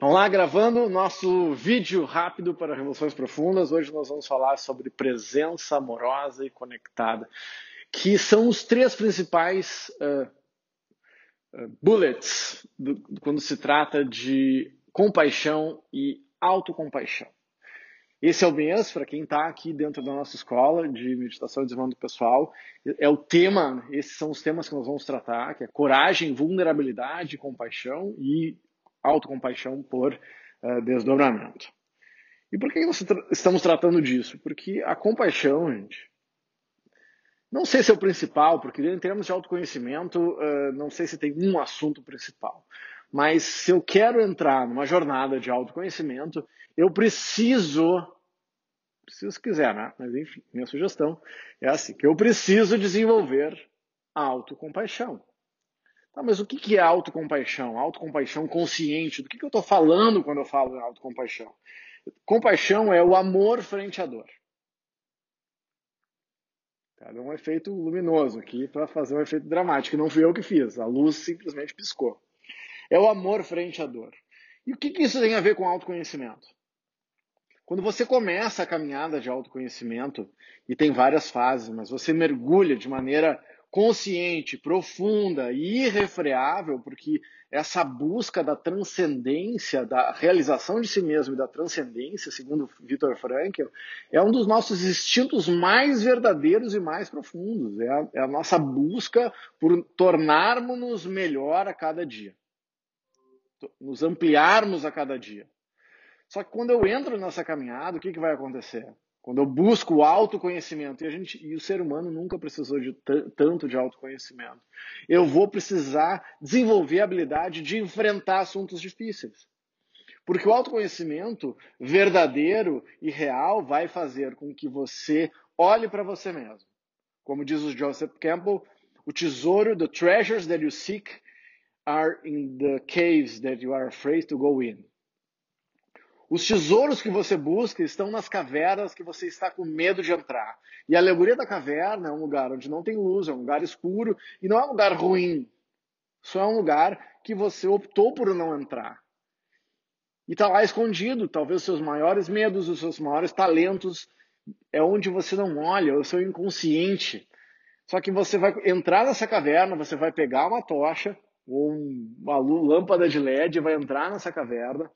Vamos lá, gravando nosso vídeo rápido para Revoluções Profundas. Hoje nós vamos falar sobre presença amorosa e conectada, que são os três principais uh, uh, bullets do, quando se trata de compaixão e autocompaixão. Esse é o mês, para quem está aqui dentro da nossa escola de meditação e desenvolvimento pessoal, é o tema, esses são os temas que nós vamos tratar, que é coragem, vulnerabilidade, compaixão e autocompaixão por uh, desdobramento. E por que nós tra estamos tratando disso? Porque a compaixão, gente, não sei se é o principal, porque em termos de autoconhecimento, uh, não sei se tem um assunto principal. Mas se eu quero entrar numa jornada de autoconhecimento, eu preciso, preciso quiser, né? Mas enfim, minha sugestão é assim, que eu preciso desenvolver a autocompaixão. Ah, mas o que é autocompaixão? Autocompaixão consciente. Do que, que eu estou falando quando eu falo em autocompaixão? Compaixão é o amor frente à dor. Tá, deu um efeito luminoso aqui para fazer um efeito dramático. Não fui eu que fiz, a luz simplesmente piscou. É o amor frente à dor. E o que, que isso tem a ver com autoconhecimento? Quando você começa a caminhada de autoconhecimento, e tem várias fases, mas você mergulha de maneira consciente, profunda e irrefreável, porque essa busca da transcendência, da realização de si mesmo e da transcendência, segundo Viktor Frankl, é um dos nossos instintos mais verdadeiros e mais profundos. É a, é a nossa busca por tornarmos-nos melhor a cada dia, nos ampliarmos a cada dia. Só que quando eu entro nessa caminhada, o que, que vai acontecer? Quando eu busco o autoconhecimento, e, a gente, e o ser humano nunca precisou de tanto de autoconhecimento, eu vou precisar desenvolver a habilidade de enfrentar assuntos difíceis. Porque o autoconhecimento verdadeiro e real vai fazer com que você olhe para você mesmo. Como diz o Joseph Campbell, o tesouro, the treasures that you seek are in the caves that you are afraid to go in. Os tesouros que você busca estão nas cavernas que você está com medo de entrar. E a alegoria da caverna é um lugar onde não tem luz, é um lugar escuro e não é um lugar ruim. Só é um lugar que você optou por não entrar. E está lá escondido, talvez os seus maiores medos, os seus maiores talentos, é onde você não olha, é o seu inconsciente. Só que você vai entrar nessa caverna, você vai pegar uma tocha ou uma lâmpada de LED, vai entrar nessa caverna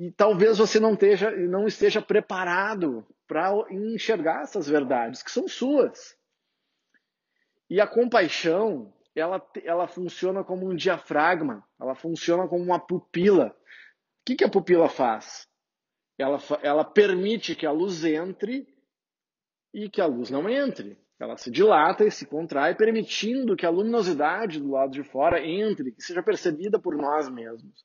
e talvez você não esteja, não esteja preparado para enxergar essas verdades que são suas. E a compaixão, ela, ela funciona como um diafragma, ela funciona como uma pupila. O que, que a pupila faz? Ela, ela permite que a luz entre e que a luz não entre. Ela se dilata e se contrai, permitindo que a luminosidade do lado de fora entre, que seja percebida por nós mesmos.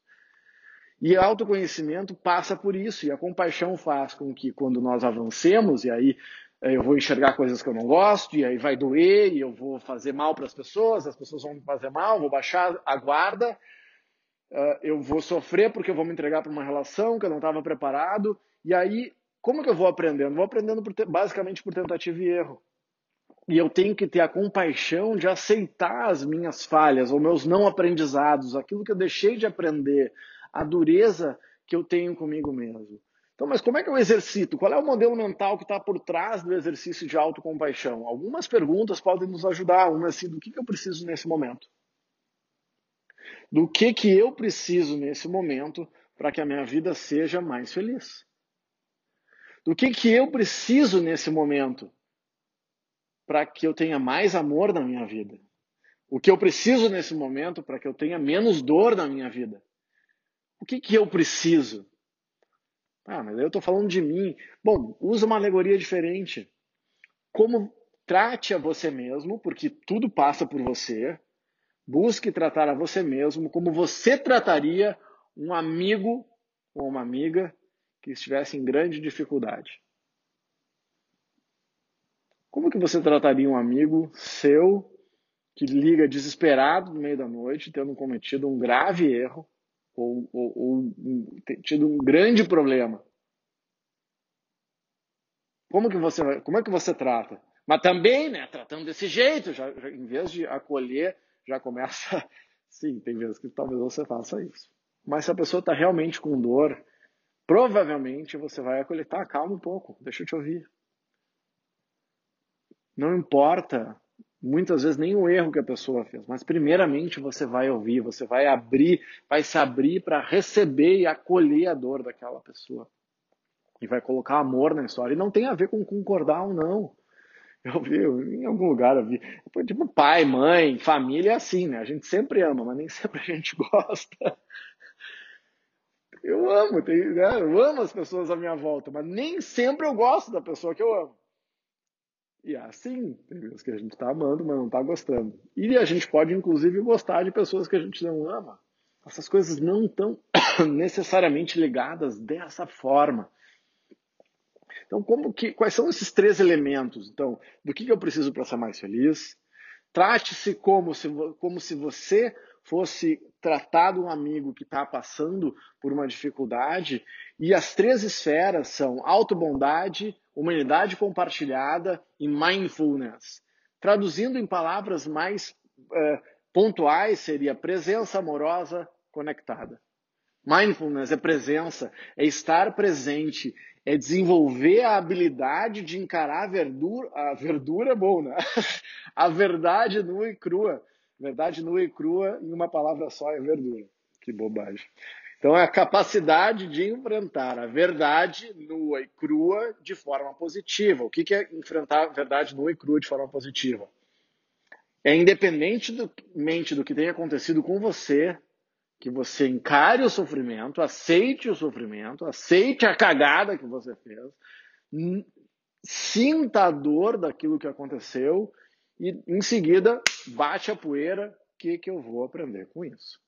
E autoconhecimento passa por isso, e a compaixão faz com que quando nós avancemos, e aí eh, eu vou enxergar coisas que eu não gosto, e aí vai doer, e eu vou fazer mal para as pessoas, as pessoas vão me fazer mal, vou baixar a guarda, eh, eu vou sofrer porque eu vou me entregar para uma relação que eu não estava preparado, e aí como que eu vou aprendendo? Vou aprendendo por, basicamente por tentativa e erro. E eu tenho que ter a compaixão de aceitar as minhas falhas, ou meus não aprendizados, aquilo que eu deixei de aprender, a dureza que eu tenho comigo mesmo. Então, mas como é que eu exercito? Qual é o modelo mental que está por trás do exercício de autocompaixão? Algumas perguntas podem nos ajudar. Uma assim, do que, que eu preciso nesse momento? Do que, que eu preciso nesse momento para que a minha vida seja mais feliz? Do que, que eu preciso nesse momento para que eu tenha mais amor na minha vida? O que eu preciso nesse momento para que eu tenha menos dor na minha vida? O que, que eu preciso? Ah, mas eu estou falando de mim. Bom, usa uma alegoria diferente. Como trate a você mesmo, porque tudo passa por você. Busque tratar a você mesmo como você trataria um amigo ou uma amiga que estivesse em grande dificuldade. Como que você trataria um amigo seu que liga desesperado no meio da noite, tendo cometido um grave erro, ou, ou, ou tido um grande problema. Como que você, como é que você trata? Mas também, né, tratando desse jeito, já, já, em vez de acolher, já começa. Sim, tem vezes que talvez você faça isso. Mas se a pessoa está realmente com dor, provavelmente você vai acolher. Tá, calma um pouco, deixa eu te ouvir. Não importa muitas vezes nem o erro que a pessoa fez, mas primeiramente você vai ouvir, você vai abrir, vai se abrir para receber e acolher a dor daquela pessoa. E vai colocar amor na história. E não tem a ver com concordar ou não. Eu vi, em algum lugar eu vi. Tipo, pai, mãe, família é assim, né? A gente sempre ama, mas nem sempre a gente gosta. Eu amo, tem, né? eu amo as pessoas à minha volta, mas nem sempre eu gosto da pessoa que eu amo. E é assim, tem vezes que a gente está amando, mas não está gostando. E a gente pode, inclusive, gostar de pessoas que a gente não ama. Essas coisas não estão necessariamente ligadas dessa forma. Então, como que, quais são esses três elementos? Então, do que, que eu preciso para ser mais feliz? Trate-se como se, como se você fosse tratado um amigo que está passando por uma dificuldade. E as três esferas são autobondade, humanidade compartilhada e mindfulness. Traduzindo em palavras mais uh, pontuais, seria presença amorosa conectada. Mindfulness é presença, é estar presente, é desenvolver a habilidade de encarar a verdura, a verdura é bom, né? a verdade nua e crua. Verdade nua e crua em uma palavra só é verdura. Que bobagem. Então é a capacidade de enfrentar a verdade nua e crua de forma positiva. O que é enfrentar a verdade nua e crua de forma positiva? É independentemente do que tenha acontecido com você, que você encare o sofrimento, aceite o sofrimento, aceite a cagada que você fez, sinta a dor daquilo que aconteceu e em seguida bate a poeira, o que, que eu vou aprender com isso?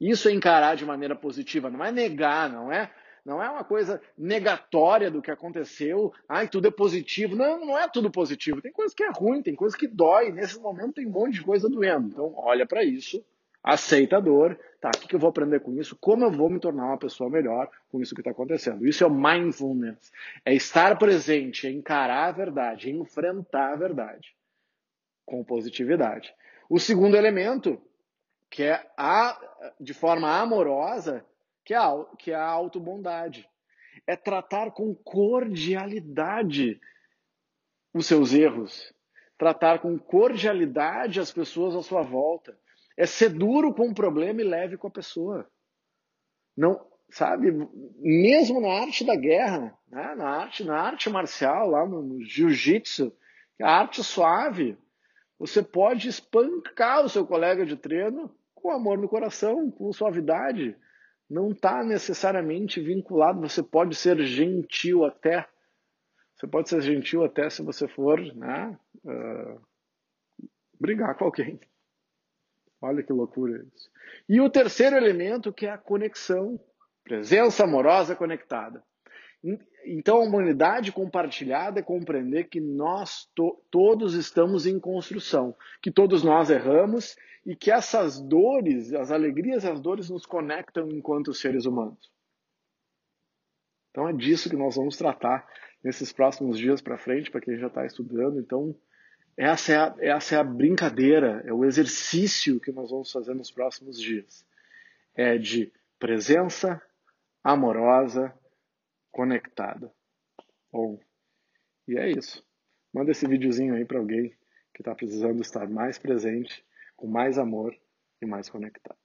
Isso é encarar de maneira positiva, não é negar, não é não é uma coisa negatória do que aconteceu, ai, tudo é positivo. Não, não é tudo positivo. Tem coisa que é ruim, tem coisa que dói. Nesse momento tem um monte de coisa doendo. Então, olha para isso, aceita a dor, tá, o que eu vou aprender com isso? Como eu vou me tornar uma pessoa melhor com isso que está acontecendo? Isso é o mindfulness, é estar presente, é encarar a verdade, é enfrentar a verdade com positividade. O segundo elemento, que é a, de forma amorosa, que é a, que é a autobondade. É tratar com cordialidade os seus erros, tratar com cordialidade as pessoas à sua volta é ser duro com o problema e leve com a pessoa. Não, sabe? Mesmo na arte da guerra, né? na arte, na arte marcial, lá no, no jiu-jitsu, a arte suave, você pode espancar o seu colega de treino com amor no coração, com suavidade. Não está necessariamente vinculado. Você pode ser gentil até. Você pode ser gentil até se você for né, uh, brigar com alguém. Olha que loucura isso. E o terceiro elemento que é a conexão, presença amorosa conectada. Então, a humanidade compartilhada é compreender que nós to todos estamos em construção, que todos nós erramos e que essas dores, as alegrias as dores nos conectam enquanto seres humanos. Então, é disso que nós vamos tratar nesses próximos dias para frente, para quem já está estudando. Então, essa é, a, essa é a brincadeira, é o exercício que nós vamos fazer nos próximos dias. É de presença amorosa, conectada. Bom, e é isso. Manda esse videozinho aí para alguém que está precisando estar mais presente, com mais amor e mais conectado.